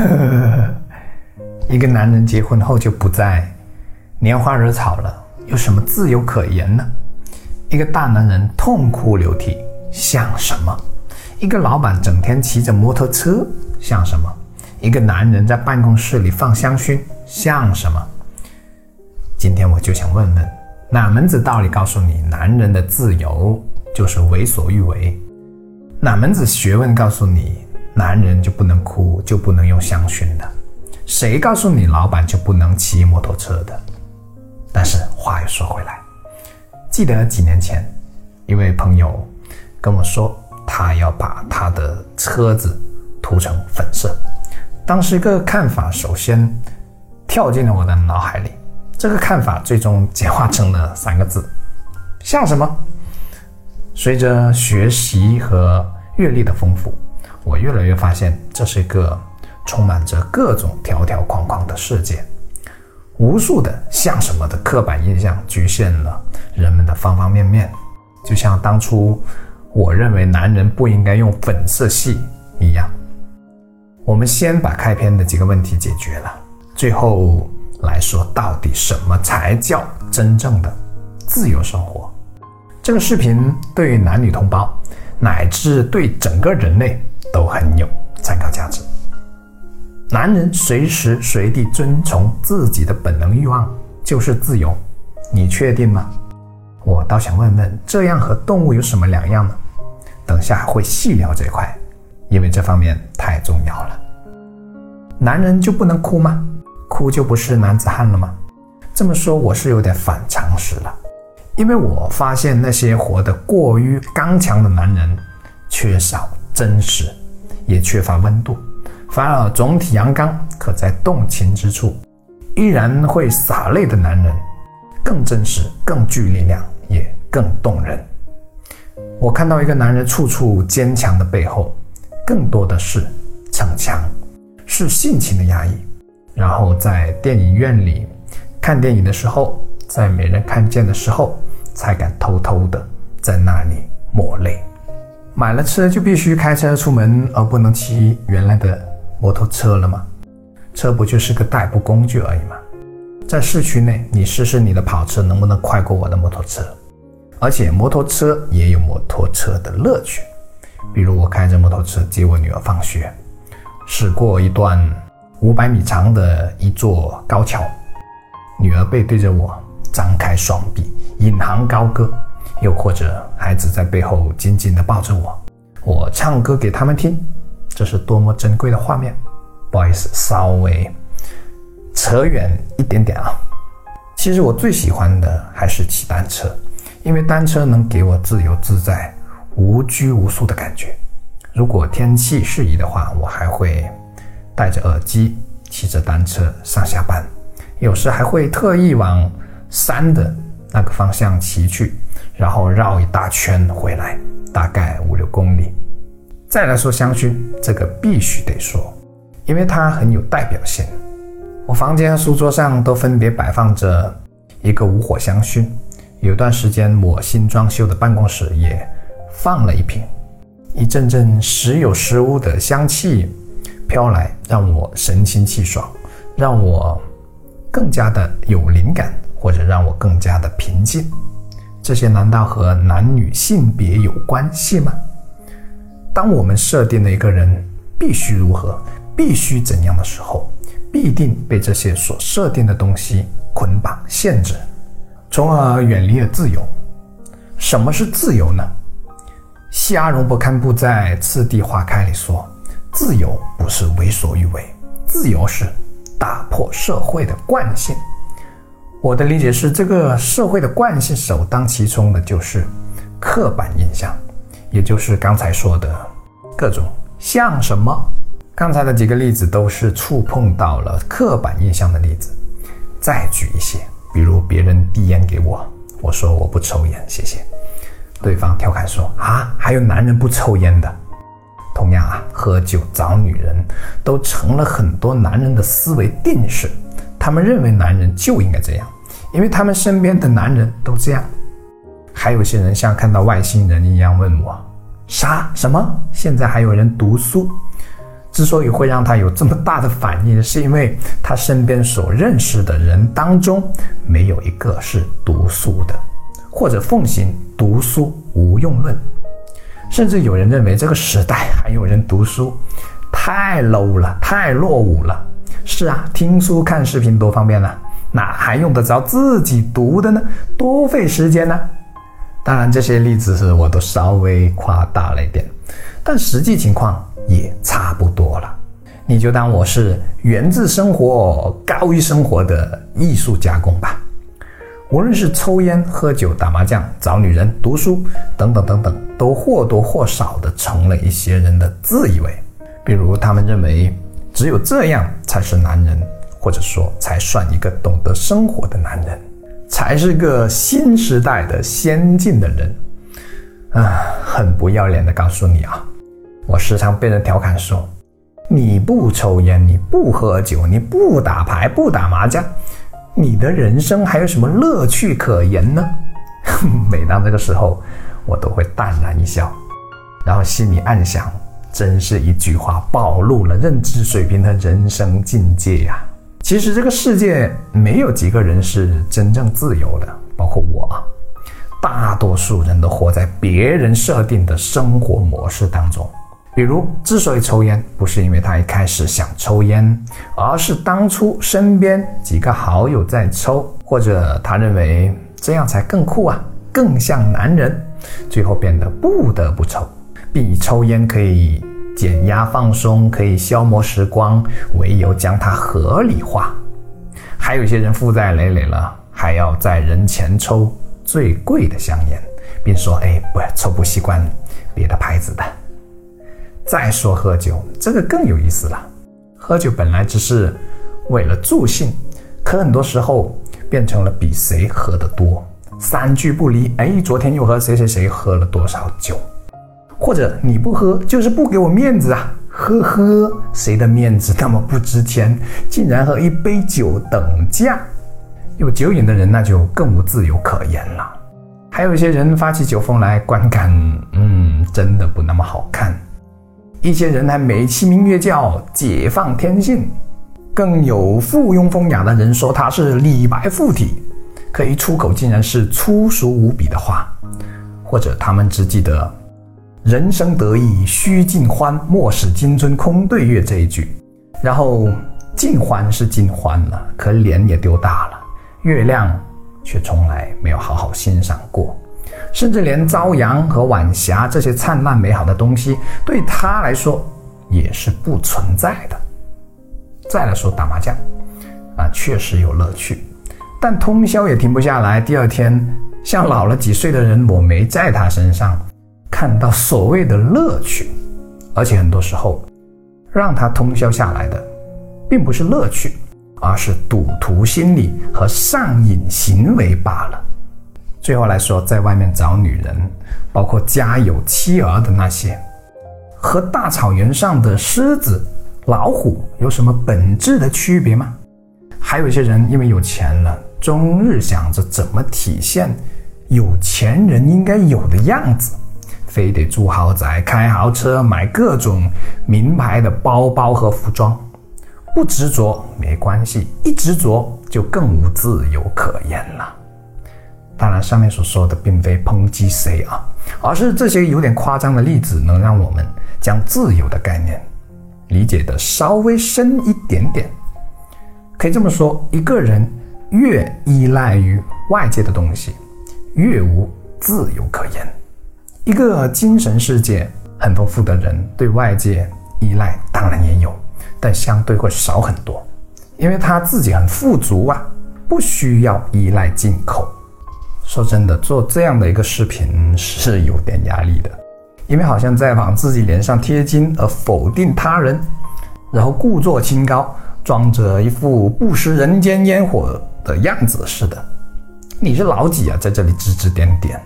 一个男人结婚后就不再拈花惹草了，有什么自由可言呢？一个大男人痛哭流涕，像什么？一个老板整天骑着摩托车，像什么？一个男人在办公室里放香薰，像什么？今天我就想问问，哪门子道理告诉你，男人的自由就是为所欲为？哪门子学问告诉你，男人就不能哭，就不能用香薰的？谁告诉你老板就不能骑摩托车的？但是话又说回来，记得几年前，一位朋友跟我说，他要把他的车子涂成粉色。当时一个看法首先跳进了我的脑海里，这个看法最终简化成了三个字：像什么？随着学习和阅历的丰富，我越来越发现这是一个。充满着各种条条框框的世界，无数的像什么的刻板印象局限了人们的方方面面，就像当初我认为男人不应该用粉色系一样。我们先把开篇的几个问题解决了，最后来说到底什么才叫真正的自由生活。这个视频对于男女同胞乃至对整个人类都很有参考价值。男人随时随地遵从自己的本能欲望就是自由，你确定吗？我倒想问问，这样和动物有什么两样呢？等下会细聊这块，因为这方面太重要了。男人就不能哭吗？哭就不是男子汉了吗？这么说我是有点反常识了，因为我发现那些活得过于刚强的男人，缺少真实，也缺乏温度。反而总体阳刚，可在动情之处依然会洒泪的男人，更真实、更具力量，也更动人。我看到一个男人处处坚强的背后，更多的是逞强，是性情的压抑。然后在电影院里看电影的时候，在没人看见的时候，才敢偷偷的在那里抹泪。买了车就必须开车出门，而不能骑原来的。摩托车了吗？车不就是个代步工具而已吗？在市区内，你试试你的跑车能不能快过我的摩托车？而且摩托车也有摩托车的乐趣，比如我开着摩托车接我女儿放学，驶过一段五百米长的一座高桥，女儿背对着我，张开双臂，引吭高歌；又或者孩子在背后紧紧地抱着我，我唱歌给他们听。这是多么珍贵的画面！不好意思，稍微扯远一点点啊。其实我最喜欢的还是骑单车，因为单车能给我自由自在、无拘无束的感觉。如果天气适宜的话，我还会戴着耳机骑着单车上下班，有时还会特意往山的那个方向骑去，然后绕一大圈回来，大概五六公里。再来说香薰，这个必须得说，因为它很有代表性。我房间和书桌上都分别摆放着一个无火香薰，有段时间我新装修的办公室也放了一瓶。一阵阵时有时无的香气飘来，让我神清气爽，让我更加的有灵感，或者让我更加的平静。这些难道和男女性别有关系吗？当我们设定了一个人必须如何、必须怎样的时候，必定被这些所设定的东西捆绑、限制，从而远离了自由。什么是自由呢？西阿荣伯堪布在《次第花开》里说：“自由不是为所欲为，自由是打破社会的惯性。”我的理解是，这个社会的惯性首当其冲的就是刻板印象。也就是刚才说的各种像什么，刚才的几个例子都是触碰到了刻板印象的例子。再举一些，比如别人递烟给我，我说我不抽烟，谢谢。对方调侃说啊，还有男人不抽烟的。同样啊，喝酒找女人都成了很多男人的思维定式，他们认为男人就应该这样，因为他们身边的男人都这样。还有些人像看到外星人一样问我：“啥？什么？现在还有人读书？之所以会让他有这么大的反应，是因为他身边所认识的人当中，没有一个是读书的，或者奉行读书无用论。甚至有人认为这个时代还有人读书，太 low 了，太落伍了。是啊，听书看视频多方便呢，哪还用得着自己读的呢？多费时间呢。当然，这些例子是我都稍微夸大了一点，但实际情况。也差不多了，你就当我是源自生活、高于生活的艺术加工吧。无论是抽烟、喝酒、打麻将、找女人、读书等等等等，都或多或少的成了一些人的自以为。比如，他们认为只有这样才是男人，或者说才算一个懂得生活的男人，才是个新时代的先进的人。啊，很不要脸的告诉你啊！我时常被人调侃说：“你不抽烟，你不喝酒，你不打牌，不打麻将，你的人生还有什么乐趣可言呢？” 每当这个时候，我都会淡然一笑，然后心里暗想：真是一句话暴露了认知水平和人生境界呀！其实这个世界没有几个人是真正自由的，包括我，大多数人都活在别人设定的生活模式当中。比如，之所以抽烟，不是因为他一开始想抽烟，而是当初身边几个好友在抽，或者他认为这样才更酷啊，更像男人，最后变得不得不抽，并以抽烟可以减压放松，可以消磨时光为由将它合理化。还有些人负债累累了，还要在人前抽最贵的香烟，并说：“哎，不抽不习惯别的牌子的。”再说喝酒，这个更有意思了。喝酒本来只是为了助兴，可很多时候变成了比谁喝得多。三句不离，哎，昨天又和谁谁谁喝了多少酒？或者你不喝就是不给我面子啊？呵呵，谁的面子那么不值钱，竟然和一杯酒等价？有酒瘾的人那就更无自由可言了。还有一些人发起酒疯来，观感嗯，真的不那么好看。一些人还美其名曰叫解放天性，更有附庸风雅的人说他是李白附体，可一出口竟然是粗俗无比的话，或者他们只记得“人生得意须尽欢，莫使金樽空对月”这一句，然后尽欢是尽欢了，可脸也丢大了，月亮却从来没有好好欣赏过。甚至连朝阳和晚霞这些灿烂美好的东西，对他来说也是不存在的。再来说打麻将，啊，确实有乐趣，但通宵也停不下来。第二天，像老了几岁的人，我没在他身上看到所谓的乐趣，而且很多时候，让他通宵下来的，并不是乐趣，而是赌徒心理和上瘾行为罢了。最后来说，在外面找女人，包括家有妻儿的那些，和大草原上的狮子、老虎有什么本质的区别吗？还有一些人因为有钱了，终日想着怎么体现有钱人应该有的样子，非得住豪宅、开豪车、买各种名牌的包包和服装。不执着没关系，一执着就更无自由可言了。当然，上面所说的并非抨击谁啊，而是这些有点夸张的例子，能让我们将自由的概念理解的稍微深一点点。可以这么说，一个人越依赖于外界的东西，越无自由可言。一个精神世界很丰富的人，对外界依赖当然也有，但相对会少很多，因为他自己很富足啊，不需要依赖进口。说真的，做这样的一个视频是有点压力的，因为好像在往自己脸上贴金而否定他人，然后故作清高，装着一副不食人间烟火的样子似的。你是老几啊，在这里指指点点？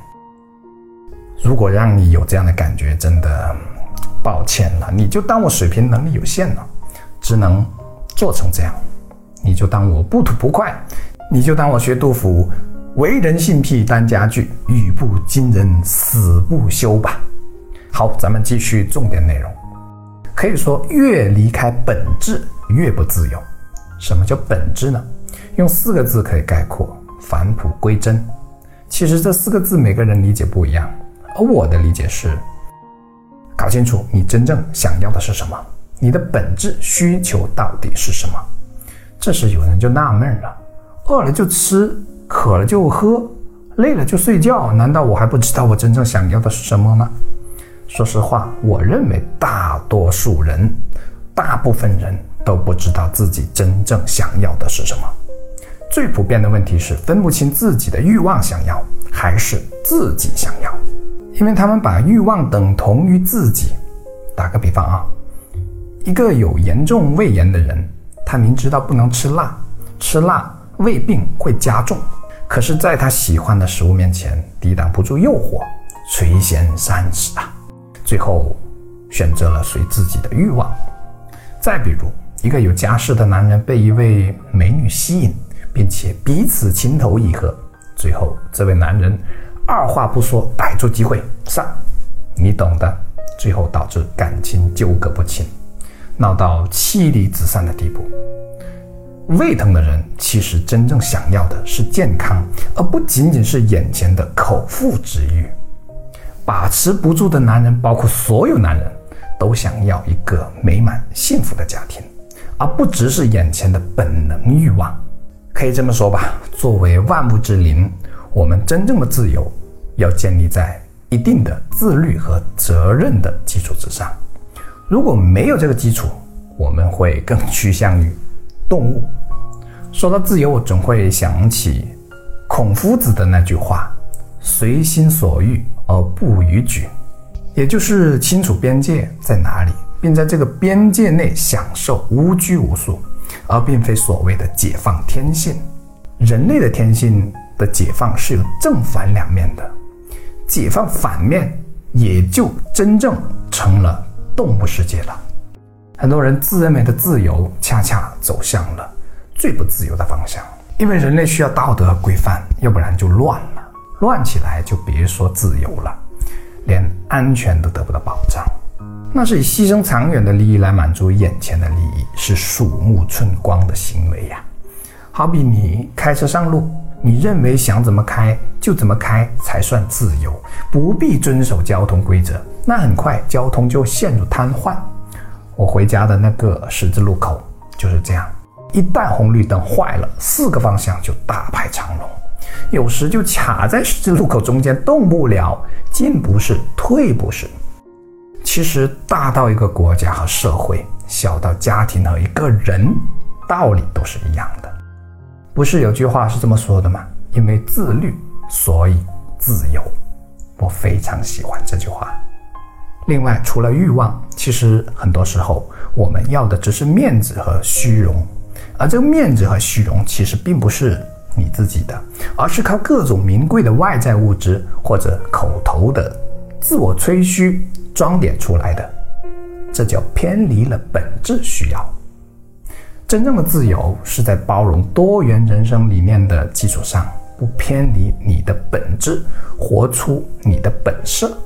如果让你有这样的感觉，真的抱歉了，你就当我水平能力有限了，只能做成这样。你就当我不吐不快，你就当我学杜甫。为人性癖单家具，语不惊人死不休吧。好，咱们继续重点内容。可以说，越离开本质，越不自由。什么叫本质呢？用四个字可以概括：返璞归真。其实这四个字每个人理解不一样，而我的理解是：搞清楚你真正想要的是什么，你的本质需求到底是什么。这时有人就纳闷了：饿了就吃，渴了就喝，累了就睡觉，难道我还不知道我真正想要的是什么吗？说实话，我认为大多数人，大部分人都不知道自己真正想要的是什么。最普遍的问题是分不清自己的欲望想要还是自己想要，因为他们把欲望等同于自己。打个比方啊，一个有严重胃炎的人，他明知道不能吃辣，吃辣胃病会加重，可是在他喜欢的食物面前，抵挡不住诱惑，垂涎三尺啊。最后，选择了随自己的欲望。再比如，一个有家室的男人被一位美女吸引，并且彼此情投意合，最后这位男人二话不说，逮住机会上，你懂的。最后导致感情纠葛不清，闹到妻离子散的地步。胃疼的人其实真正想要的是健康，而不仅仅是眼前的口腹之欲。把持不住的男人，包括所有男人，都想要一个美满幸福的家庭，而不只是眼前的本能欲望。可以这么说吧，作为万物之灵，我们真正的自由要建立在一定的自律和责任的基础之上。如果没有这个基础，我们会更趋向于动物。说到自由，我总会想起孔夫子的那句话：“随心所欲。”而不逾矩，也就是清楚边界在哪里，并在这个边界内享受无拘无束，而并非所谓的解放天性。人类的天性的解放是有正反两面的，解放反面也就真正成了动物世界了。很多人自认为的自由，恰恰走向了最不自由的方向，因为人类需要道德规范，要不然就乱了。乱起来就别说自由了，连安全都得不到保障，那是以牺牲长远的利益来满足眼前的利益，是鼠目寸光的行为呀。好比你开车上路，你认为想怎么开就怎么开才算自由，不必遵守交通规则，那很快交通就陷入瘫痪。我回家的那个十字路口就是这样，一旦红绿灯坏了，四个方向就大排长龙。有时就卡在十字路口中间动不了，进不是，退不是。其实大到一个国家和社会，小到家庭和一个人，道理都是一样的。不是有句话是这么说的吗？因为自律，所以自由。我非常喜欢这句话。另外，除了欲望，其实很多时候我们要的只是面子和虚荣，而这个面子和虚荣其实并不是。你自己的，而是靠各种名贵的外在物质或者口头的自我吹嘘装点出来的，这叫偏离了本质需要。真正的自由是在包容多元人生理念的基础上，不偏离你的本质，活出你的本色。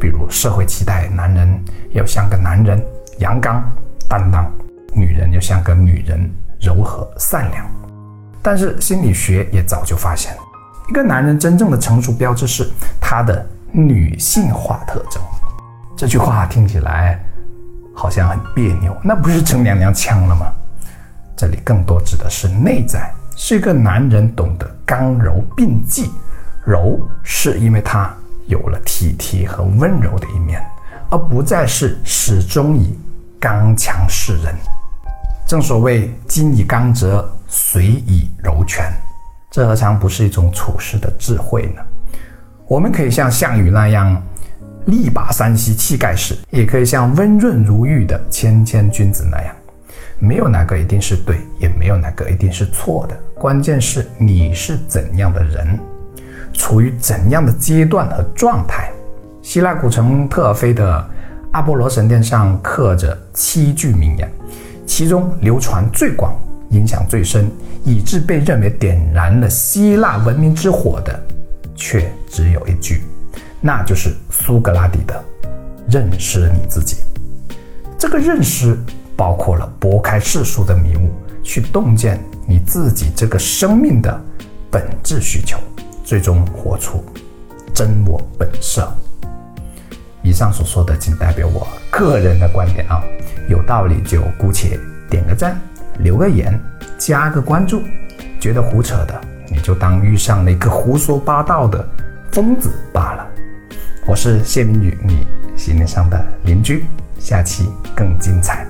比如社会期待男人要像个男人，阳刚担当；女人要像个女人，柔和善良。但是心理学也早就发现，一个男人真正的成熟标志是他的女性化特征。这句话听起来好像很别扭，那不是成娘娘腔了吗？这里更多指的是内在，是一个男人懂得刚柔并济。柔是因为他有了体贴和温柔的一面，而不再是始终以刚强示人。正所谓金以刚折，水以柔全，这何尝不是一种处世的智慧呢？我们可以像项羽那样力拔山兮气盖世，也可以像温润如玉的谦谦君子那样。没有哪个一定是对，也没有哪个一定是错的。关键是你是怎样的人，处于怎样的阶段和状态。希腊古城特尔菲的阿波罗神殿上刻着七句名言。其中流传最广、影响最深，以致被认为点燃了希腊文明之火的，却只有一句，那就是苏格拉底的“认识你自己”。这个认识包括了拨开世俗的迷雾，去洞见你自己这个生命的本质需求，最终活出真我本色。以上所说的仅代表我个人的观点啊，有道理就姑且点个赞，留个言，加个关注。觉得胡扯的，你就当遇上了一个胡说八道的疯子罢了。我是谢明宇，你心灵上的邻居，下期更精彩。